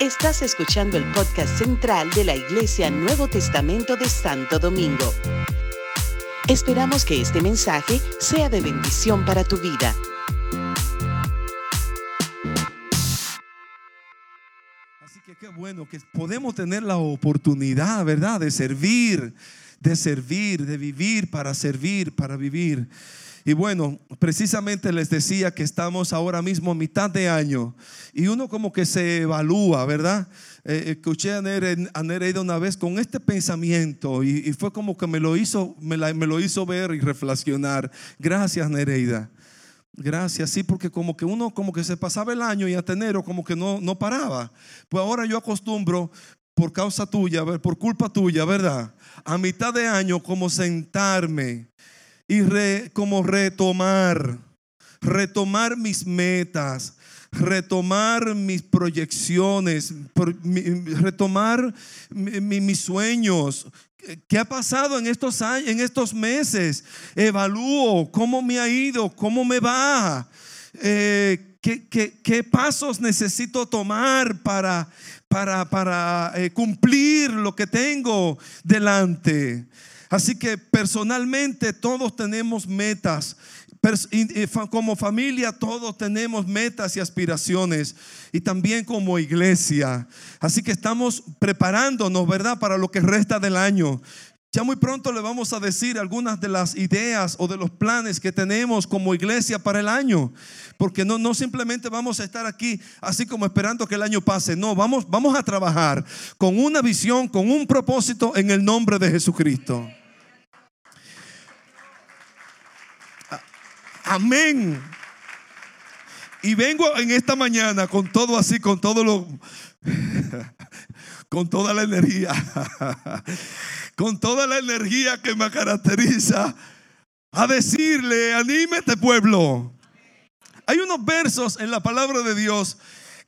Estás escuchando el podcast central de la Iglesia Nuevo Testamento de Santo Domingo. Esperamos que este mensaje sea de bendición para tu vida. Así que qué bueno que podemos tener la oportunidad, ¿verdad? De servir, de servir, de vivir para servir, para vivir. Y bueno, precisamente les decía que estamos ahora mismo a mitad de año y uno como que se evalúa, ¿verdad? Eh, escuché a Nereida una vez con este pensamiento y, fue como que me lo hizo, me, lo hizo ver y reflexionar. Gracias, Nereida. Gracias, sí, porque como que uno como que se pasaba el año y hasta enero como que no, no paraba. Pues ahora yo acostumbro, por causa tuya, por culpa tuya, ¿verdad? A mitad de año como sentarme y como retomar, retomar mis metas, retomar mis proyecciones, retomar mis sueños. ¿Qué ha pasado en estos años, en estos meses? Evalúo cómo me ha ido, cómo me va. Eh, ¿qué, pasos necesito tomar para, para, para eh, cumplir lo que tengo delante? Así que personalmente todos tenemos metas. Como familia todos tenemos metas y aspiraciones. Y también como iglesia. Así que estamos preparándonos, ¿verdad? Para lo que resta del año. Ya muy pronto le vamos a decir algunas de las ideas o de los planes que tenemos como iglesia para el año. Porque no, no simplemente vamos a estar aquí así como esperando que el año pase. No, vamos, vamos a trabajar con una visión, con un propósito en el nombre de Jesucristo. Amén. Y vengo en esta mañana con todo así, con todo lo... con toda la energía. con toda la energía que me caracteriza. A decirle, anímete pueblo. Hay unos versos en la palabra de Dios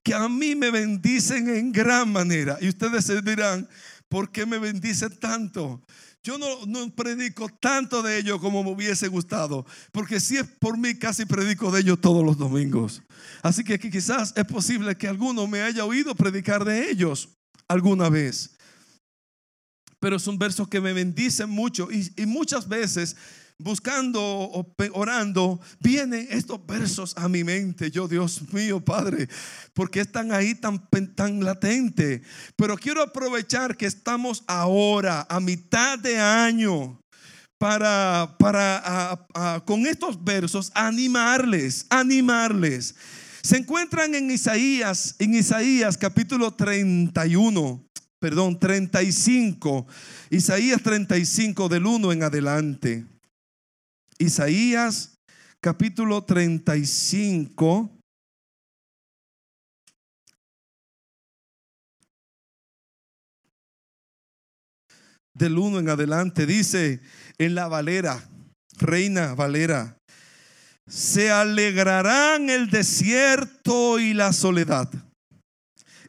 que a mí me bendicen en gran manera. Y ustedes se dirán, ¿por qué me bendice tanto? Yo no, predico tanto de ellos como me hubiese gustado, porque si es por mí casi predico de ellos todos los domingos. Así que quizás es posible que alguno me haya oído predicar de ellos alguna vez. Pero son versos que me bendicen mucho y muchas veces buscando, orando, vienen estos versos a mi mente. Yo, Dios mío, Padre, porque están ahí tan, tan latente. Pero quiero aprovechar que estamos ahora, a mitad de año, para, para con estos versos animarles, animarles. Se encuentran en Isaías, en Isaías capítulo 31, perdón, 35, Isaías 35 del 1 en adelante. Isaías capítulo 35. Del 1 en adelante dice en la Valera, Reina Valera, se alegrarán el desierto y la soledad.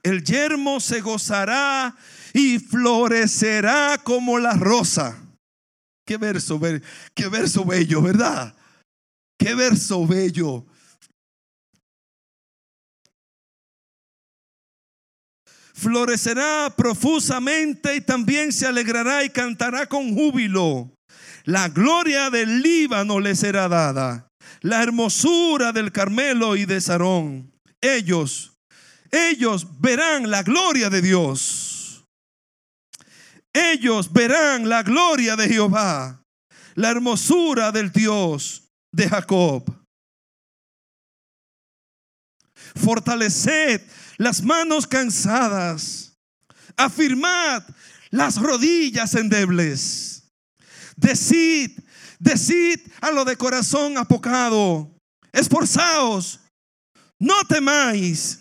El yermo se gozará y florecerá como la rosa Qué verso, qué verso bello, ¿verdad? Qué verso bello. Florecerá profusamente y también se alegrará y cantará con júbilo. La gloria del Líbano le será dada, la hermosura del Carmelo y de Sarón. Ellos, ellos verán la gloria de Dios ellos verán la gloria de Jehová, la hermosura del Dios de Jacob. Fortaleced las manos cansadas, afirmad las rodillas endebles. Decid, decid a lo de corazón apocado, esforzaos, no temáis.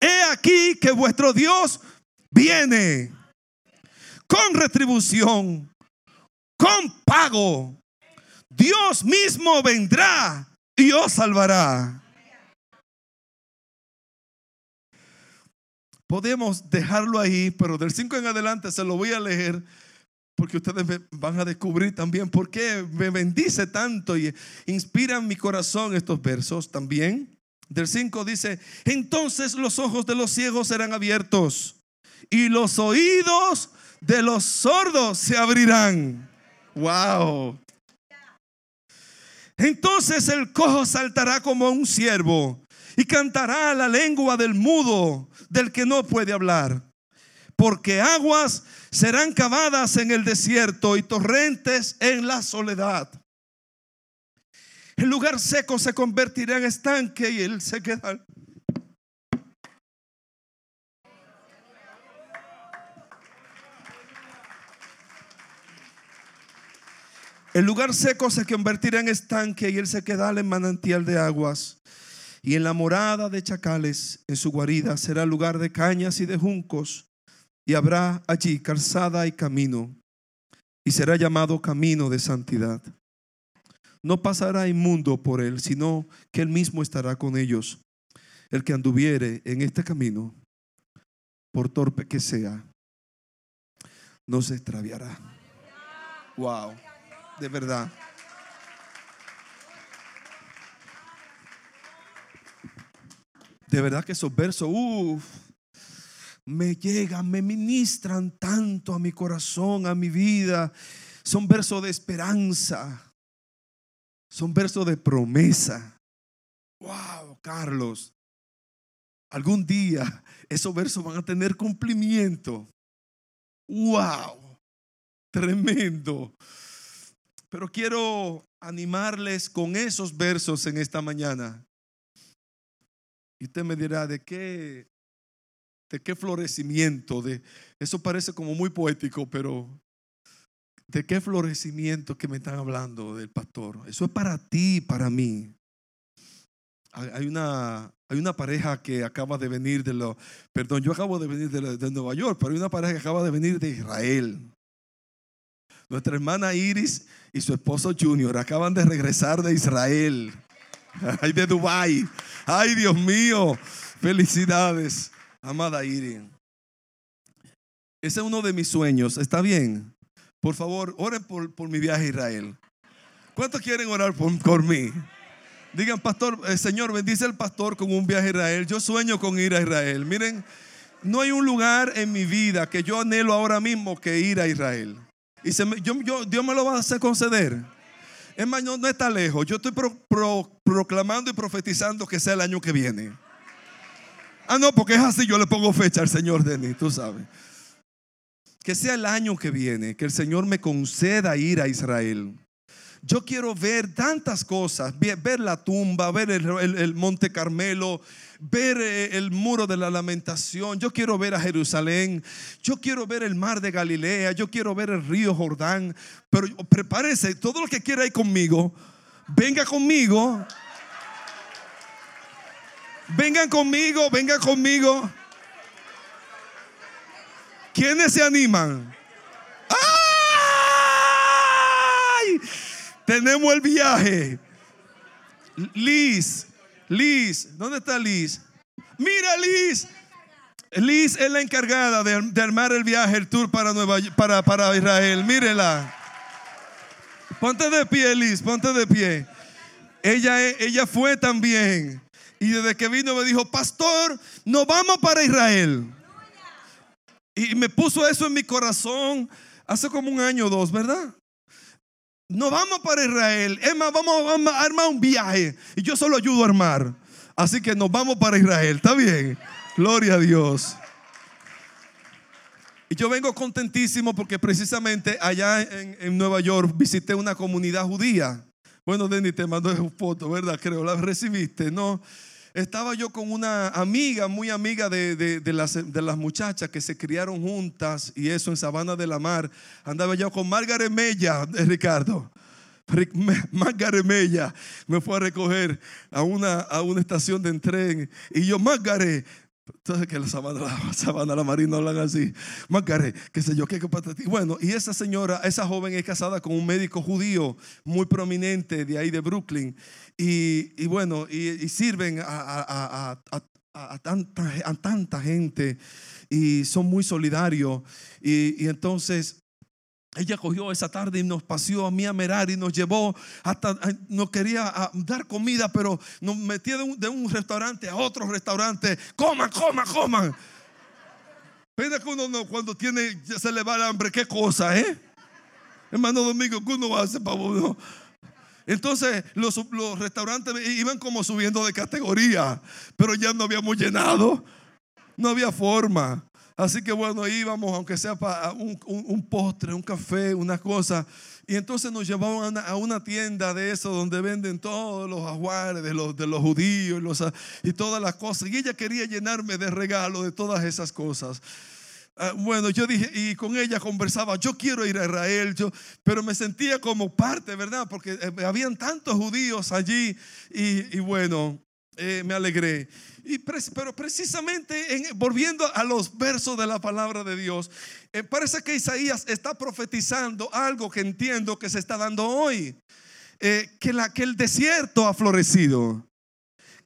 He aquí que vuestro Dios viene con retribución, con pago. Dios mismo vendrá y os salvará. Podemos dejarlo ahí, pero del 5 en adelante se lo voy a leer porque ustedes van a descubrir también por qué me bendice tanto y inspiran mi corazón estos versos también. del 5 dice, entonces los ojos de los ciegos serán abiertos y los oídos de los sordos se abrirán. Wow. Entonces el cojo saltará como un ciervo y cantará la lengua del mudo, del que no puede hablar. Porque aguas serán cavadas en el desierto y torrentes en la soledad. El lugar seco se convertirá en estanque y él se El lugar seco se convertirá en estanque y él se quedará en manantial de aguas. Y en la morada de chacales, en su guarida, será lugar de cañas y de juncos. Y habrá allí calzada y camino. Y será llamado camino de santidad no pasará inmundo por él, sino que él mismo estará con ellos. El que anduviere en este camino, por torpe que sea, no se extraviará. Wow, de verdad. De verdad que esos versos, uff, me llegan, me ministran tanto a mi corazón, a mi vida. Son versos de esperanza. Son versos de promesa. Wow, Carlos. Algún día esos versos van a tener cumplimiento. Wow, tremendo. Pero quiero animarles con esos versos en esta mañana. Y usted me dirá, ¿de qué, de qué florecimiento? De, eso parece como muy poético, pero ¿De qué florecimiento que me están hablando del pastor? Eso es para ti, para mí. Hay una, hay una pareja que acaba de venir de lo, perdón, yo acabo de venir de, de Nueva York, pero hay una pareja que acaba de venir de Israel. Nuestra hermana Iris y su esposo Junior acaban de regresar de Israel. Ay, de Dubai. Ay, Dios mío. Felicidades, amada Iris. Ese es uno de mis sueños. ¿Está bien? Por favor, oren por, mi viaje a Israel. ¿Cuántos quieren orar por, mí? Digan, pastor, eh, Señor, bendice al pastor con un viaje a Israel. Yo sueño con ir a Israel. Miren, no hay un lugar en mi vida que yo anhelo ahora mismo que ir a Israel. Y se yo, Dios me lo va a hacer conceder. Es más, no, está lejos. Yo estoy proclamando y profetizando que sea el año que viene. Ah, no, porque es así. Yo le pongo fecha al Señor Denis, tú sabes que sea el año que viene, que el Señor me conceda ir a Israel. Yo quiero ver tantas cosas, ver la tumba, ver el, Monte Carmelo, ver eh, el muro de la lamentación. Yo quiero ver a Jerusalén. Yo quiero ver el mar de Galilea. Yo quiero ver el río Jordán. Pero prepárese, todo lo que quiera ir conmigo, venga conmigo. Vengan conmigo, vengan conmigo. ¿Quiénes se animan? ¡Ay! Tenemos el viaje. Liz, Liz, ¿dónde está Liz? Mira, Liz. Liz es la encargada de, armar el viaje, el tour para, Nueva, para, para Israel. Mírela. Ponte de pie, Liz, ponte de pie. Ella, ella fue también. Y desde que vino me dijo, pastor, nos vamos para Israel. Y me puso eso en mi corazón hace como un año o dos, ¿verdad? No vamos para Israel. Es más, vamos, a armar un viaje. Y yo solo ayudo a armar. Así que nos vamos para Israel. ¿Está bien? Gloria a Dios. Y yo vengo contentísimo porque precisamente allá en, Nueva York visité una comunidad judía. Bueno, Denny, te mandó foto, ¿verdad? Creo, la recibiste, ¿no? Estaba yo con una amiga, muy amiga de, las, de, las, muchachas que se criaron juntas y eso en Sabana de la Mar. Andaba yo con Margaret Mella, Ricardo. Margaret Mella me fue a recoger a una, a una estación de tren y yo, Margaret, entonces que la sabana, la sabana, la marina hablan así. Margaret, qué sé yo, qué Bueno, y esa señora, esa joven es casada con un médico judío muy prominente de ahí de Brooklyn. Y, bueno, y, sirven a, tanta, a, tanta, gente y son muy solidarios. Y, entonces ella cogió esa tarde y nos paseó a mí a Merar y nos llevó hasta, no quería dar comida, pero nos metía de un, restaurante a otro restaurante. Coman, coman, coman. Pena que uno cuando tiene, se le va el hambre, qué cosa, ¿eh? Hermano Domingo, ¿qué uno hace para uno? Entonces los, los, restaurantes iban como subiendo de categoría, pero ya no habíamos llenado, no había forma. Así que bueno, íbamos, aunque sea para un, postre, un café, una cosa. Y entonces nos llevaban a una, tienda de eso donde venden todos los ajuares de los, de los judíos y todas las cosas. Y ella quería llenarme de regalos de todas esas cosas. Ah, bueno, yo dije, y con ella conversaba, yo quiero ir a Israel, yo, pero me sentía como parte, ¿verdad? Porque eh, habían tantos judíos allí y, bueno, eh, me alegré. Y, pero precisamente volviendo a los versos de la palabra de Dios, eh, parece que Isaías está profetizando algo que entiendo que se está dando hoy, que, la, que el desierto ha florecido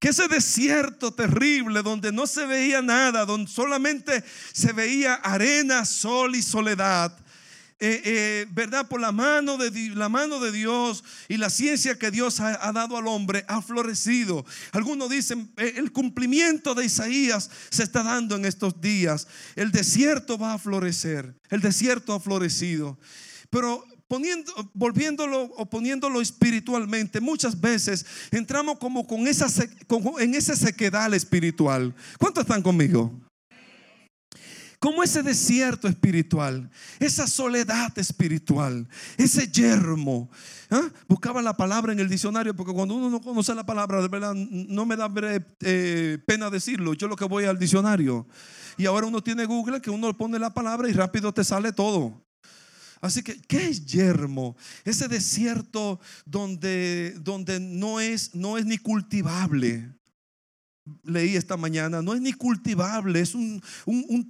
que ese desierto terrible donde no se veía nada, donde solamente se veía arena, sol y soledad, eh, eh, ¿verdad? Por la mano, de, la mano de Dios y la ciencia que Dios ha, dado al hombre ha florecido. Algunos dicen, eh, el cumplimiento de Isaías se está dando en estos días. El desierto va a florecer, el desierto ha florecido. Pero poniendo, volviéndolo o poniéndolo espiritualmente, muchas veces entramos como con esa, en esa sequedad espiritual. ¿Cuántos están conmigo? Como ese desierto espiritual, esa soledad espiritual, ese yermo. ¿ah? Buscaba la palabra en el diccionario porque cuando uno no conoce la palabra, de verdad, no me da eh, pena decirlo. Yo lo que voy al diccionario. Y ahora uno tiene Google que uno pone la palabra y rápido te sale todo. Así que, ¿qué es yermo? Ese desierto donde, donde no, es, no es ni cultivable. Leí esta mañana, no es ni cultivable, es un,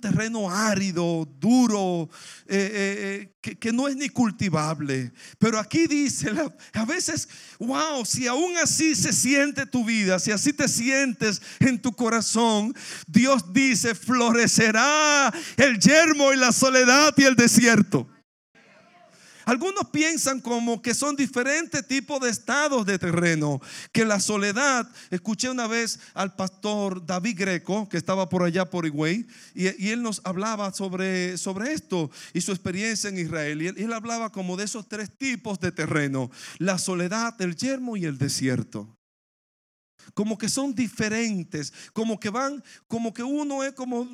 terreno árido, duro, eh, eh, eh, que, no es ni cultivable. Pero aquí dice, a veces, wow, si aún así se siente tu vida, si así te sientes en tu corazón, Dios dice, florecerá el yermo y la soledad y el desierto. Algunos piensan como que son diferentes tipos de estados de terreno, que la soledad, escuché una vez al pastor David Greco, que estaba por allá por Higüey, y, él nos hablaba sobre, sobre esto y su experiencia en Israel. Y él, él hablaba como de esos tres tipos de terreno, la soledad, el yermo y el desierto como que son diferentes, como que van, como que uno es como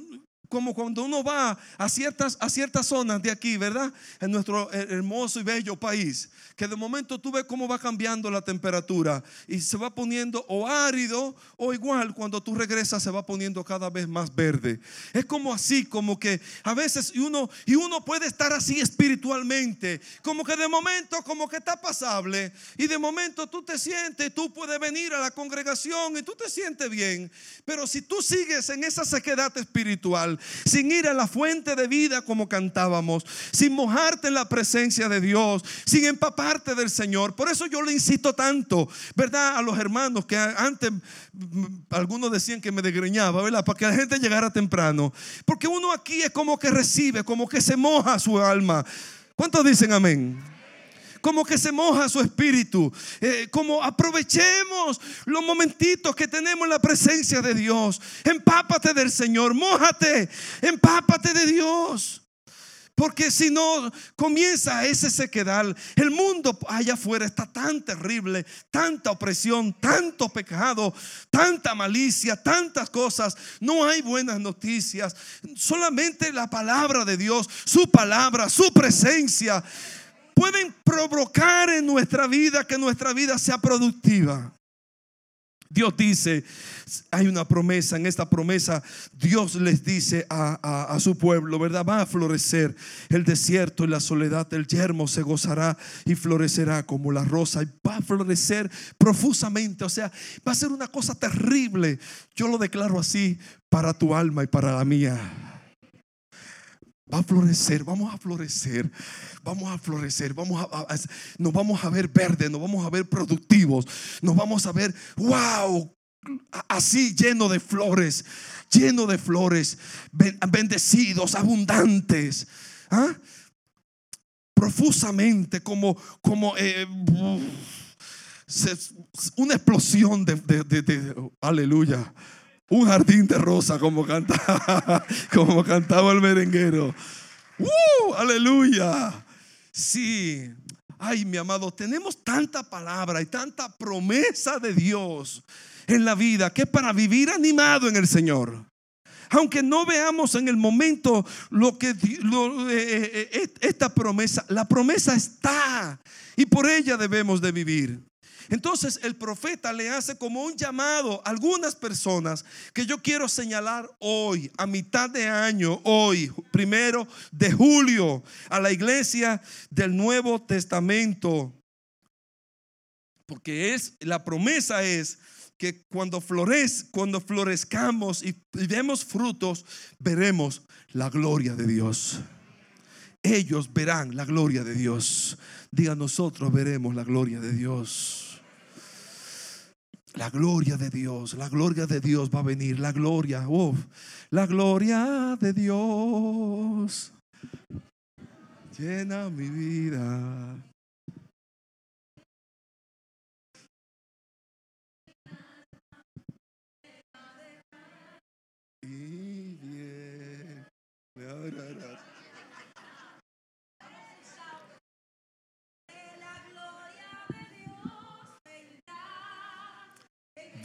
como cuando uno va a ciertas, a ciertas zonas de aquí, ¿verdad? En nuestro hermoso y bello país, que de momento tú ves cómo va cambiando la temperatura y se va poniendo o árido o igual cuando tú regresas se va poniendo cada vez más verde. Es como así, como que a veces uno, y uno puede estar así espiritualmente, como que de momento como que está pasable y de momento tú te sientes, tú puedes venir a la congregación y tú te sientes bien, pero si tú sigues en esa sequedad espiritual, sin ir a la fuente de vida como cantábamos, sin mojarte en la presencia de Dios, sin empaparte del Señor. Por eso yo le insisto tanto, ¿verdad? A los hermanos que antes mm, algunos decían que me desgreñaba, ¿verdad? Para que la gente llegara temprano. Porque uno aquí es como que recibe, como que se moja su alma. ¿Cuántos dicen amén? Como que se moja su espíritu, eh, como aprovechemos los momentitos que tenemos en la presencia de Dios. Empápate del Señor, mojate, empápate de Dios. Porque si no comienza ese sequedad, el mundo allá afuera está tan terrible, tanta opresión, tanto pecado, tanta malicia, tantas cosas. No hay buenas noticias. Solamente la palabra de Dios, su palabra, su presencia pueden provocar en nuestra vida que nuestra vida sea productiva. Dios dice, hay una promesa, en esta promesa Dios les dice a, su pueblo, ¿verdad? Va a florecer el desierto y la soledad, el yermo se gozará y florecerá como la rosa y va a florecer profusamente, o sea, va a ser una cosa terrible. Yo lo declaro así para tu alma y para la mía. Va a florecer, vamos a florecer, vamos a florecer, vamos a, nos vamos a ver verdes, nos vamos a ver productivos, nos vamos a ver, wow, así lleno de flores, lleno de flores, bendecidos, abundantes. ¿ah? profusamente, como, como eh, una explosión de, aleluya. Un jardín de rosa como cantaba, como cantaba el merenguero. ¡Uh! Aleluya. Sí. Ay, mi amado, tenemos tanta palabra y tanta promesa de Dios en la vida que para vivir animado en el Señor. Aunque no veamos en el momento lo que eh, eh, eh, esta promesa, la promesa está y por ella debemos de vivir. Entonces el profeta le hace como un llamado a algunas personas que yo quiero señalar hoy, a mitad de año, hoy, primero de julio, a la iglesia del Nuevo Testamento. Porque es, la promesa es que cuando, florez, cuando florezcamos y demos frutos, veremos la gloria de Dios. Ellos verán la gloria de Dios. Diga, nosotros veremos la gloria de Dios. La gloria de Dios, la gloria de Dios va a venir, la gloria, la gloria de Dios llena mi vida.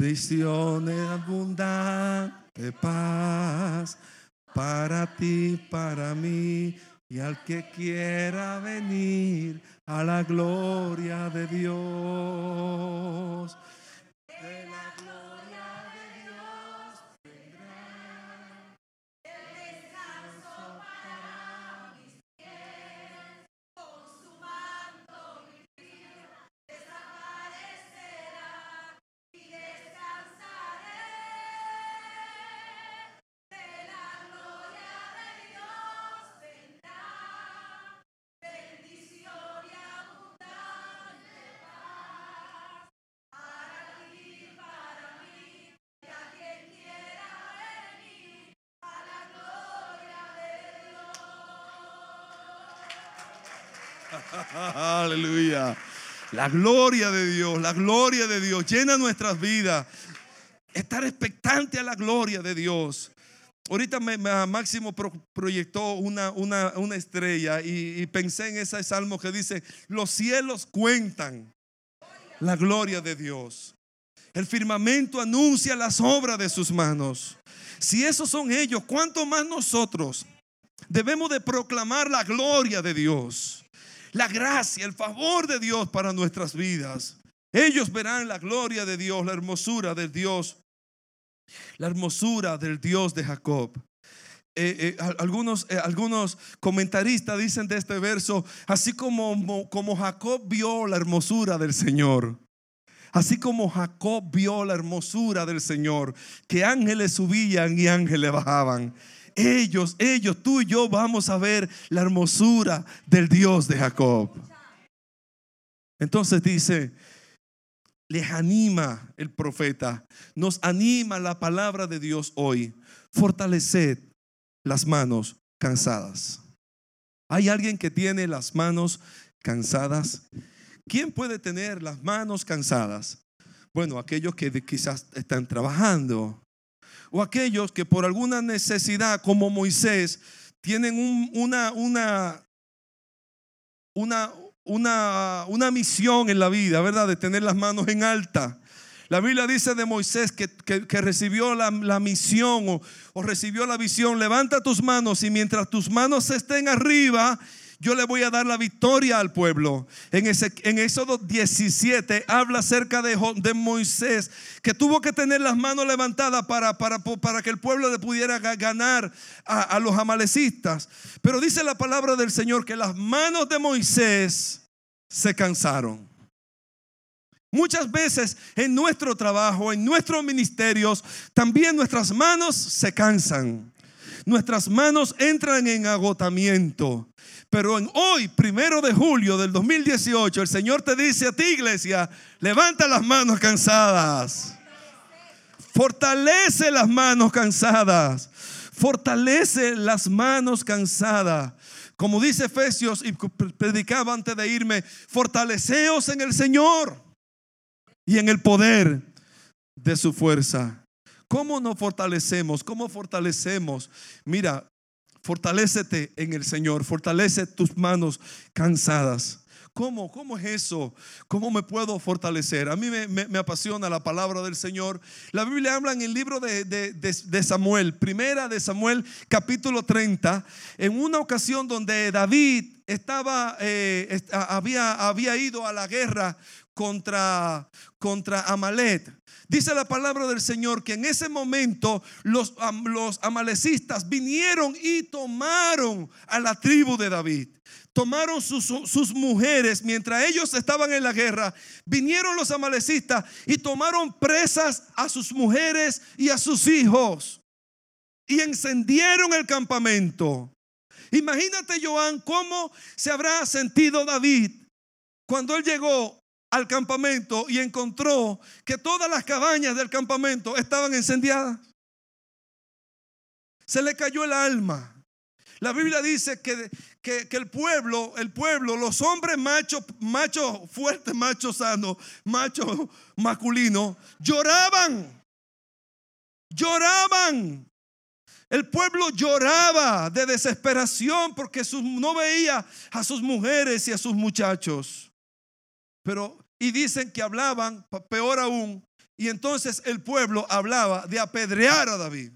Visiones abundante paz para ti, para mí y al que quiera venir a la gloria de Dios. La gloria de Dios, la gloria de Dios llena nuestras vidas. Estar expectante a la gloria de Dios. Ahorita Máximo proyectó una, una, estrella y, y, pensé en ese salmo que dice, los cielos cuentan la gloria de Dios. El firmamento anuncia las obras de sus manos. Si esos son ellos, ¿cuánto más nosotros debemos de proclamar la gloria de Dios? La gracia, el favor de Dios para nuestras vidas. Ellos verán la gloria de Dios, la hermosura del Dios, la hermosura del Dios de Jacob. Eh, eh, algunos, eh, algunos comentaristas dicen de este verso, así como, como Jacob vio la hermosura del Señor, así como Jacob vio la hermosura del Señor, que ángeles subían y ángeles bajaban ellos, ellos, tú y yo vamos a ver la hermosura del Dios de Jacob. Entonces dice, les anima el profeta, nos anima la palabra de Dios hoy. Fortaleced las manos cansadas. ¿Hay alguien que tiene las manos cansadas? ¿Quién puede tener las manos cansadas? Bueno, aquellos que quizás están trabajando, o aquellos que por alguna necesidad, como Moisés, tienen una, una, una, una, una misión en la vida, ¿verdad? De tener las manos en alta. La Biblia dice de Moisés que, recibió la, misión o, o, recibió la visión. Levanta tus manos y mientras tus manos estén arriba, yo le voy a dar la victoria al pueblo. En, ese, en Éxodo 17 habla acerca de, de, Moisés, que tuvo que tener las manos levantadas para, para, para que el pueblo le pudiera ganar a, a los amalecistas. Pero dice la palabra del Señor que las manos de Moisés se cansaron. Muchas veces en nuestro trabajo, en nuestros ministerios, también nuestras manos se cansan. Nuestras manos entran en agotamiento. Pero en hoy, primero de julio del 2018, el Señor te dice a ti, iglesia, levanta las manos cansadas. Fortalece las manos cansadas. Fortalece las manos cansadas. como dice Efesios y predicaba antes de irme, fortaleceos en el Señor y en el poder de su fuerza. ¿Cómo nos fortalecemos? ¿Cómo fortalecemos? Mira, fortalécete en el Señor, fortalece tus manos cansadas. ¿Cómo? ¿Cómo es eso? ¿Cómo me puedo fortalecer? A mí me, apasiona la palabra del Señor. La Biblia habla en el libro de, Samuel, primera de Samuel, capítulo 30, en una ocasión donde David estaba, eh, había, había ido a la guerra contra, contra Amalet. Dice la palabra del Señor que en ese momento los, los amalecistas vinieron y tomaron a la tribu de David tomaron sus, mujeres mientras ellos estaban en la guerra. Vinieron los amalecistas y tomaron presas a sus mujeres y a sus hijos. Y encendieron el campamento. Imagínate, Joan, cómo se habrá sentido David cuando él llegó al campamento y encontró que todas las cabañas del campamento estaban encendidas. Se le cayó el alma. La Biblia dice que, que, el pueblo, el pueblo, los hombres machos, machos fuertes, machos sanos, machos masculinos, lloraban. Lloraban. El pueblo lloraba de desesperación porque no veía a sus mujeres y a sus muchachos. Pero, y dicen que hablaban, peor aún, y entonces el pueblo hablaba de apedrear a David,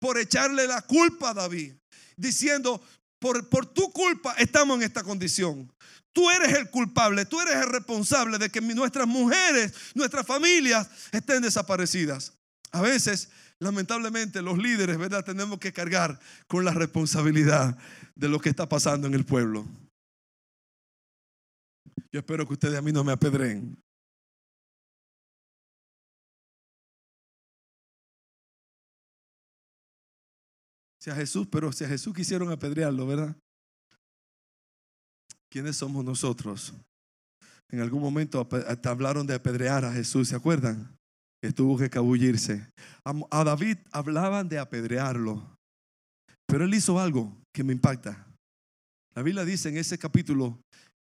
por echarle la culpa a David diciendo, por, por tu culpa estamos en esta condición. Tú eres el culpable, tú eres el responsable de que nuestras mujeres, nuestras familias estén desaparecidas. A veces, lamentablemente, los líderes, ¿verdad? Tenemos que cargar con la responsabilidad de lo que está pasando en el pueblo. Yo espero que ustedes a mí no me apedreen. a Jesús, pero si a Jesús quisieron apedrearlo, ¿verdad? ¿Quiénes somos nosotros? En algún momento hablaron de apedrear a Jesús, ¿se acuerdan? Que tuvo que cabullirse. A David hablaban de apedrearlo, pero él hizo algo que me impacta. La Biblia dice en ese capítulo,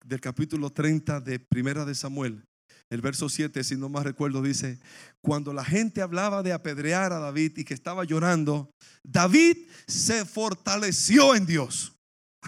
del capítulo 30 de Primera de Samuel, el verso 7, si no más recuerdo, dice, cuando la gente hablaba de apedrear a David y que estaba llorando, David se fortaleció en Dios.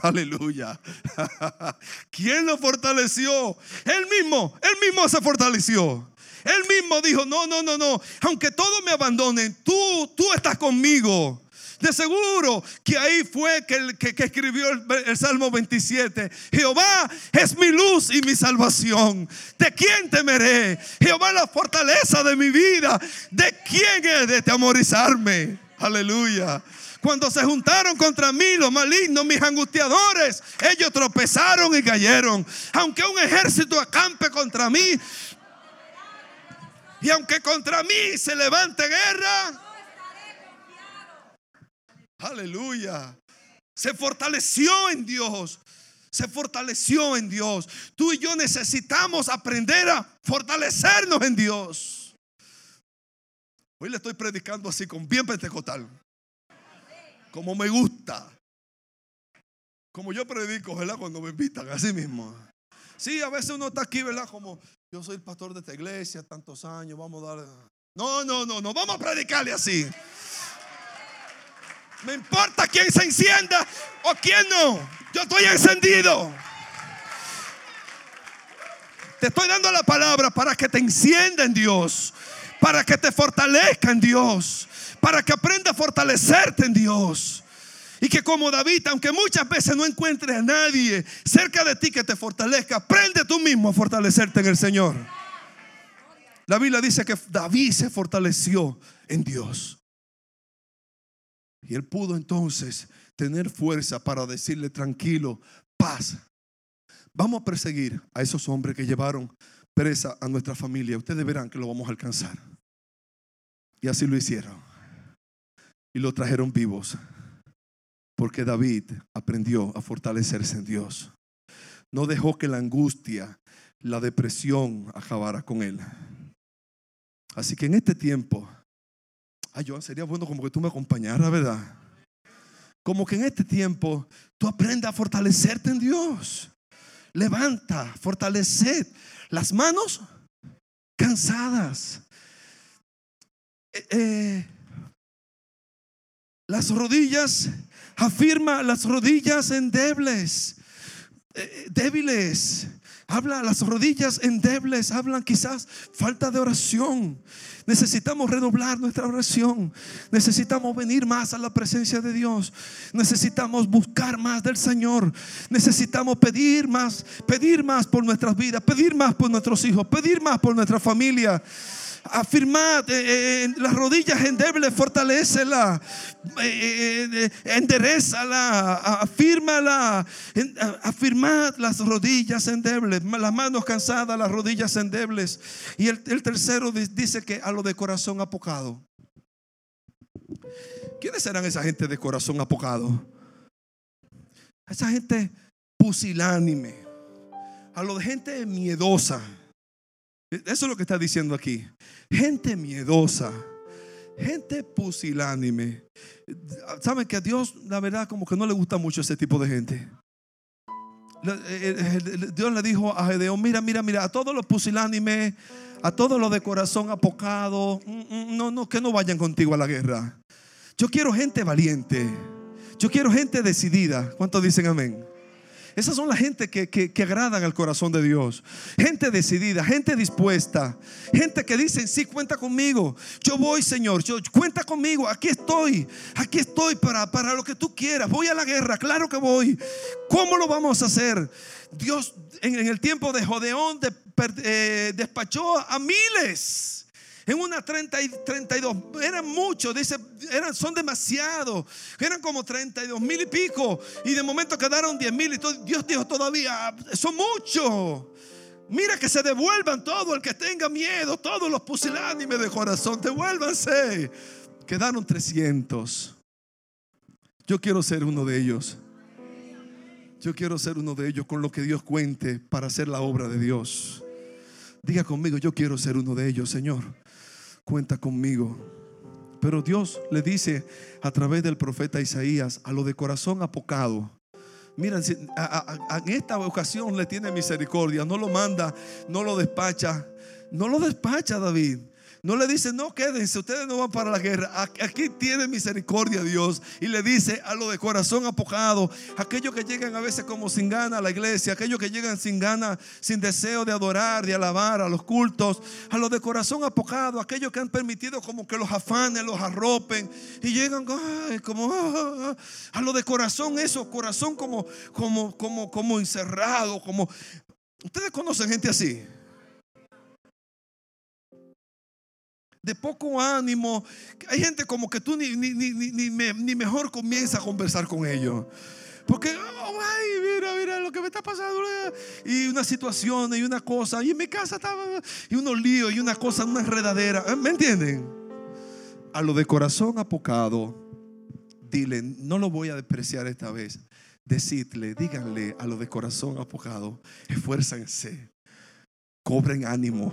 Aleluya. ¿Quién lo fortaleció? Él mismo, él mismo se fortaleció. Él mismo dijo, no, no, no, no, aunque todos me abandonen, tú, tú estás conmigo. De seguro que ahí fue que, escribió el, Salmo 27. Jehová es mi luz y mi salvación. ¿De quién temeré? Jehová es la fortaleza de mi vida. ¿De quién he de temorizarme? Aleluya. Cuando se juntaron contra mí los malignos, mis angustiadores, ellos tropezaron y cayeron. Aunque un ejército acampe contra mí, y aunque contra mí se levante guerra, Aleluya. Se fortaleció en Dios. Se fortaleció en Dios. Tú y yo necesitamos aprender a fortalecernos en Dios. Hoy le estoy predicando así con bien pentecostal. Como me gusta. Como yo predico, ¿verdad? Cuando me invitan, así mismo. Sí, a veces uno está aquí, ¿verdad? Como yo soy el pastor de esta iglesia, tantos años, vamos a darle. No, no, no, no, vamos a predicarle así. Me importa quién se encienda o quién no. Yo estoy encendido. Te estoy dando la palabra para que te encienda en Dios. Para que te fortalezca en Dios. Para que aprenda a fortalecerte en Dios. Y que como David, aunque muchas veces no encuentres a nadie cerca de ti que te fortalezca, aprende tú mismo a fortalecerte en el Señor. La Biblia dice que David se fortaleció en Dios. Y él pudo entonces tener fuerza para decirle tranquilo, paz. Vamos a perseguir a esos hombres que llevaron presa a nuestra familia. Ustedes verán que lo vamos a alcanzar. Y así lo hicieron. Y lo trajeron vivos. Porque David aprendió a fortalecerse en Dios. No dejó que la angustia, la depresión acabara con él. Así que en este tiempo Ay, Joan, sería bueno como que tú me acompañaras, ¿verdad? como que en este tiempo tú aprendas a fortalecerte en Dios. Levanta, fortaleced las manos cansadas. Eh, eh, las rodillas, afirma las rodillas endebles, eh, débiles. Habla las rodillas endebles, hablan quizás falta de oración. Necesitamos redoblar nuestra oración. Necesitamos venir más a la presencia de Dios. Necesitamos buscar más del Señor. Necesitamos pedir más, pedir más por nuestras vidas, pedir más por nuestros hijos, pedir más por nuestra familia afirmad las rodillas endebles, fortalecela, eh enderezala, afírmala, afirmad las rodillas endebles, las manos cansadas, las rodillas endebles. Y el, el tercero dice que a lo de corazón apocado. ¿Quiénes serán esa gente de corazón apocado? Esa gente pusilánime, a lo de gente miedosa eso es lo que está diciendo aquí. Gente miedosa, gente pusilánime. ¿Saben que a Dios, la verdad, como que no le gusta mucho ese tipo de gente? Dios le dijo a Gedeón, mira, mira, mira, a todos los pusilánimes, a todos los de corazón apocado, mm, mm, no, no, que no vayan contigo a la guerra. Yo quiero gente valiente. Yo quiero gente decidida. ¿Cuántos dicen amén? Esas son la gente que, que, agradan al corazón de Dios. Gente decidida, gente dispuesta. Gente que dicen, sí, cuenta conmigo. Yo voy, Señor. Yo, cuenta conmigo. Aquí estoy. Aquí estoy para, para lo que tú quieras. Voy a la guerra. Claro que voy. ¿Cómo lo vamos a hacer? Dios en, el tiempo de Jodeón eh, despachó a miles en una 30 y 32, eran muchos, dice, eran, son demasiados, eran como 32 mil y pico, y de momento quedaron 10 mil, y Dios dijo todavía, son muchos. Mira que se devuelvan todo el que tenga miedo, todos los pusilánimes de corazón, devuélvanse. Quedaron 300. Yo quiero ser uno de ellos. Yo quiero ser uno de ellos con lo que Dios cuente para hacer la obra de Dios. Diga conmigo, yo quiero ser uno de ellos, Señor cuenta conmigo. Pero Dios le dice a través del profeta Isaías a lo de corazón apocado. Miren, en esta ocasión le tiene misericordia, no lo manda, no lo despacha, no lo despacha David. No le dice, no quédense, ustedes no van para la guerra. Aquí tiene misericordia Dios. Y le dice a lo de corazón apocado, aquellos que llegan a veces como sin gana a la iglesia, aquellos que llegan sin gana, sin deseo de adorar, de alabar a los cultos, a los de corazón apocado, aquellos que han permitido como que los afanes, los arropen y llegan como ah, ah, ah". a lo de corazón eso, corazón como como como como encerrado, como Ustedes conocen gente así. De poco ánimo. Hay gente como que tú ni, mejor comienza a conversar con ellos. Porque, oh, ay, mira, mira lo que me está pasando. Y una situación y una cosa. Y en mi casa estaba. Y unos líos y una cosa, una enredadera. ¿eh? ¿Me entienden? A lo de corazón apocado, dile, no lo voy a despreciar esta vez. Decidle, díganle a lo de corazón apocado, esfuérzanse, cobren ánimo,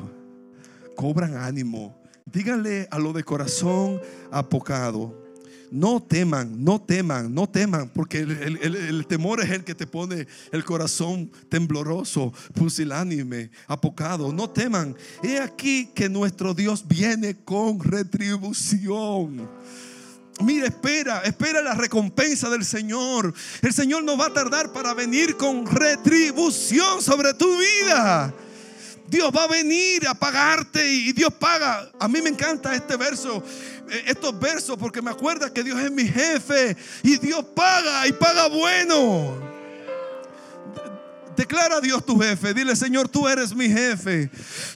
cobran ánimo Díganle a lo de corazón apocado. No teman, no teman, no teman, porque el, temor es el que te pone el corazón tembloroso, pusilánime, apocado. No teman. He aquí que nuestro Dios viene con retribución. Mira, espera, espera la recompensa del Señor. El Señor no va a tardar para venir con retribución sobre tu vida. Dios va a venir a pagarte y Dios paga. A mí me encanta este verso, eh, estos versos, porque me acuerda que Dios es mi jefe y Dios paga y paga bueno. Declara a Dios tu jefe. Dile, Señor, tú eres mi jefe.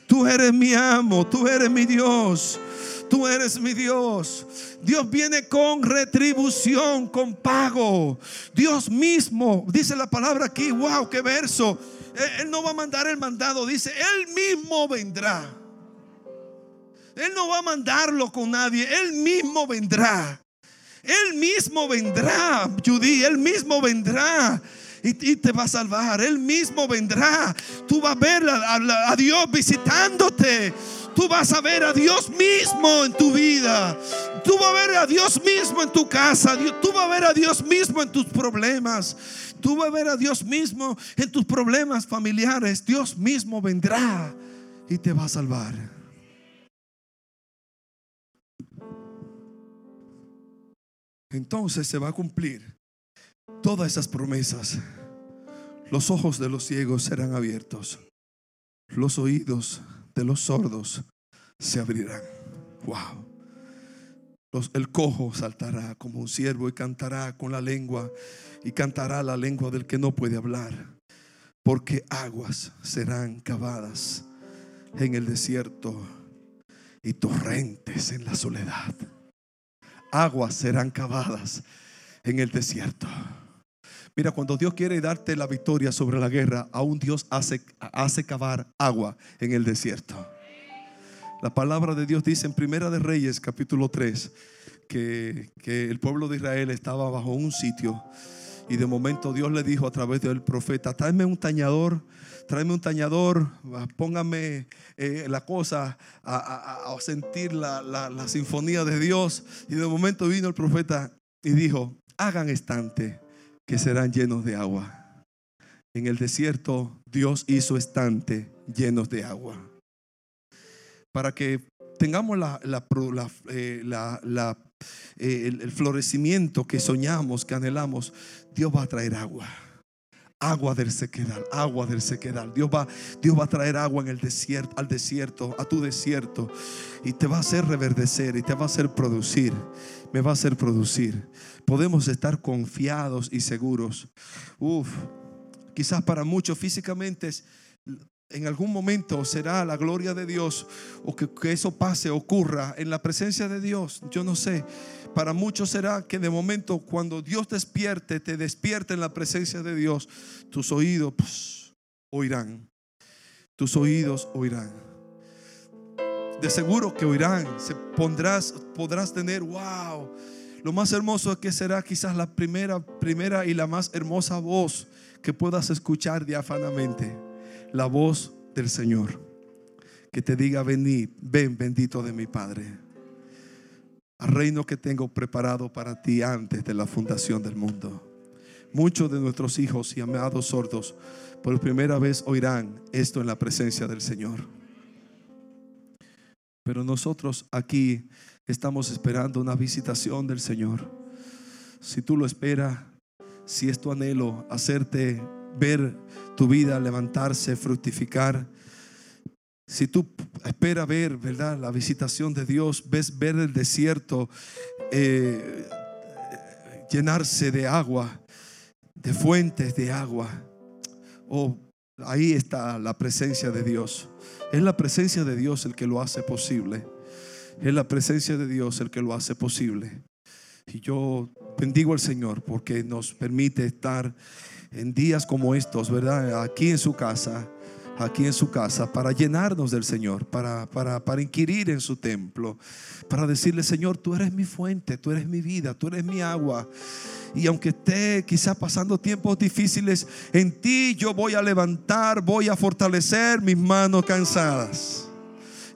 Tú eres mi amo. Tú eres mi Dios. Tú eres mi Dios. Dios viene con retribución, con pago. Dios mismo, dice la palabra aquí. Wow, qué verso. Él no va a mandar el mandado, dice, Él mismo vendrá. Él no va a mandarlo con nadie, Él mismo vendrá. Él mismo vendrá, Judy, Él mismo vendrá. Y, te va a salvar. Él mismo vendrá. Tú vas a ver a, a Dios visitándote. Tú vas a ver a Dios mismo en tu vida. Tú vas a ver a Dios mismo en tu casa. Tú vas a ver a Dios mismo en tus problemas. Tú vas a ver a Dios mismo en tus problemas familiares. Dios mismo vendrá y te va a salvar. Entonces se va a cumplir todas esas promesas. Los ojos de los ciegos serán abiertos. Los oídos de los sordos se abrirán. Wow. el cojo saltará como un ciervo y cantará con la lengua y cantará la lengua del que no puede hablar. Porque aguas serán cavadas en el desierto y torrentes en la soledad. Aguas serán cavadas en el desierto. Mira, cuando Dios quiere darte la victoria sobre la guerra, aún Dios hace, hace cavar agua en el desierto. La palabra de Dios dice en Primera de Reyes, capítulo 3, que, que el pueblo de Israel estaba bajo un sitio y de momento Dios le dijo a través del profeta, tráeme un tañador, tráeme un tañador, póngame eh, la cosa a, sentir la, la sinfonía de Dios. Y de momento vino el profeta y dijo, hagan estante que serán llenos de agua. En el desierto Dios hizo estante llenos de agua. Para que tengamos la, eh, eh, el, florecimiento que soñamos, que anhelamos, Dios va a traer agua. Agua del sequedal, agua del sequedal. Dios va, Dios va a traer agua en el desierto, al desierto, a tu desierto. Y te va a hacer reverdecer y te va a hacer producir. Me va a hacer producir podemos estar confiados y seguros. Uf, quizás para muchos físicamente en algún momento será la gloria de Dios o que, que, eso pase, ocurra en la presencia de Dios. Yo no sé. Para muchos será que de momento cuando Dios despierte, te despierte en la presencia de Dios, tus oídos pues, oirán. Tus oídos oirán. De seguro que oirán. Se pondrás, podrás tener, wow lo más hermoso es que será quizás la primera, primera y la más hermosa voz que puedas escuchar diafanamente. La voz del Señor. Que te diga, venid, ven bendito de mi Padre. Al reino que tengo preparado para ti antes de la fundación del mundo. Muchos de nuestros hijos y amados sordos por primera vez oirán esto en la presencia del Señor. Pero nosotros aquí Estamos esperando una visitación del Señor. Si tú lo esperas, si es tu anhelo hacerte ver tu vida levantarse, fructificar, si tú esperas ver, ¿verdad? La visitación de Dios, ves ver el desierto eh, llenarse de agua, de fuentes de agua. Oh, ahí está la presencia de Dios. Es la presencia de Dios el que lo hace posible. Es la presencia de Dios el que lo hace posible. Y yo bendigo al Señor porque nos permite estar en días como estos, ¿verdad? Aquí en su casa, aquí en su casa, para llenarnos del Señor, para, para, para inquirir en su templo, para decirle, Señor, tú eres mi fuente, tú eres mi vida, tú eres mi agua. Y aunque esté quizá pasando tiempos difíciles, en ti yo voy a levantar, voy a fortalecer mis manos cansadas.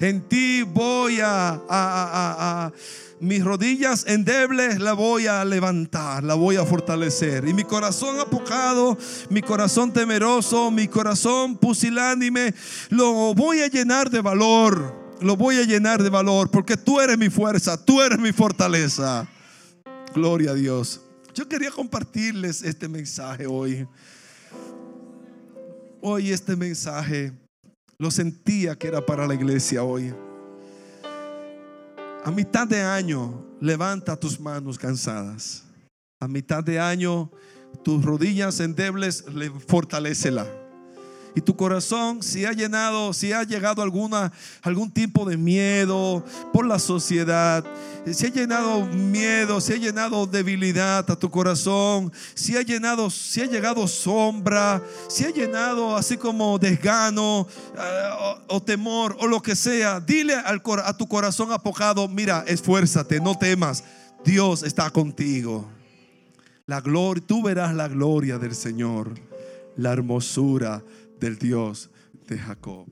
En ti voy a, a, mis rodillas endebles la voy a levantar, la voy a fortalecer. Y mi corazón apocado, mi corazón temeroso, mi corazón pusilánime, lo voy a llenar de valor. Lo voy a llenar de valor porque tú eres mi fuerza, tú eres mi fortaleza. Gloria a Dios. Yo quería compartirles este mensaje hoy. Hoy este mensaje lo sentía que era para la iglesia hoy. A mitad de año, levanta tus manos cansadas. A mitad de año, tus rodillas endebles, fortalecela. Y tu corazón, si ha llenado, si ha llegado alguna, algún tipo de miedo por la sociedad, si ha llenado miedo, si ha llenado debilidad a tu corazón, si ha llenado, si ha llegado sombra, si ha llenado así como desgano eh, o, temor o lo que sea, dile al, a tu corazón apocado, mira, esfuérzate, no temas, Dios está contigo. La gloria, tú verás la gloria del Señor, la hermosura del Dios de Jacob.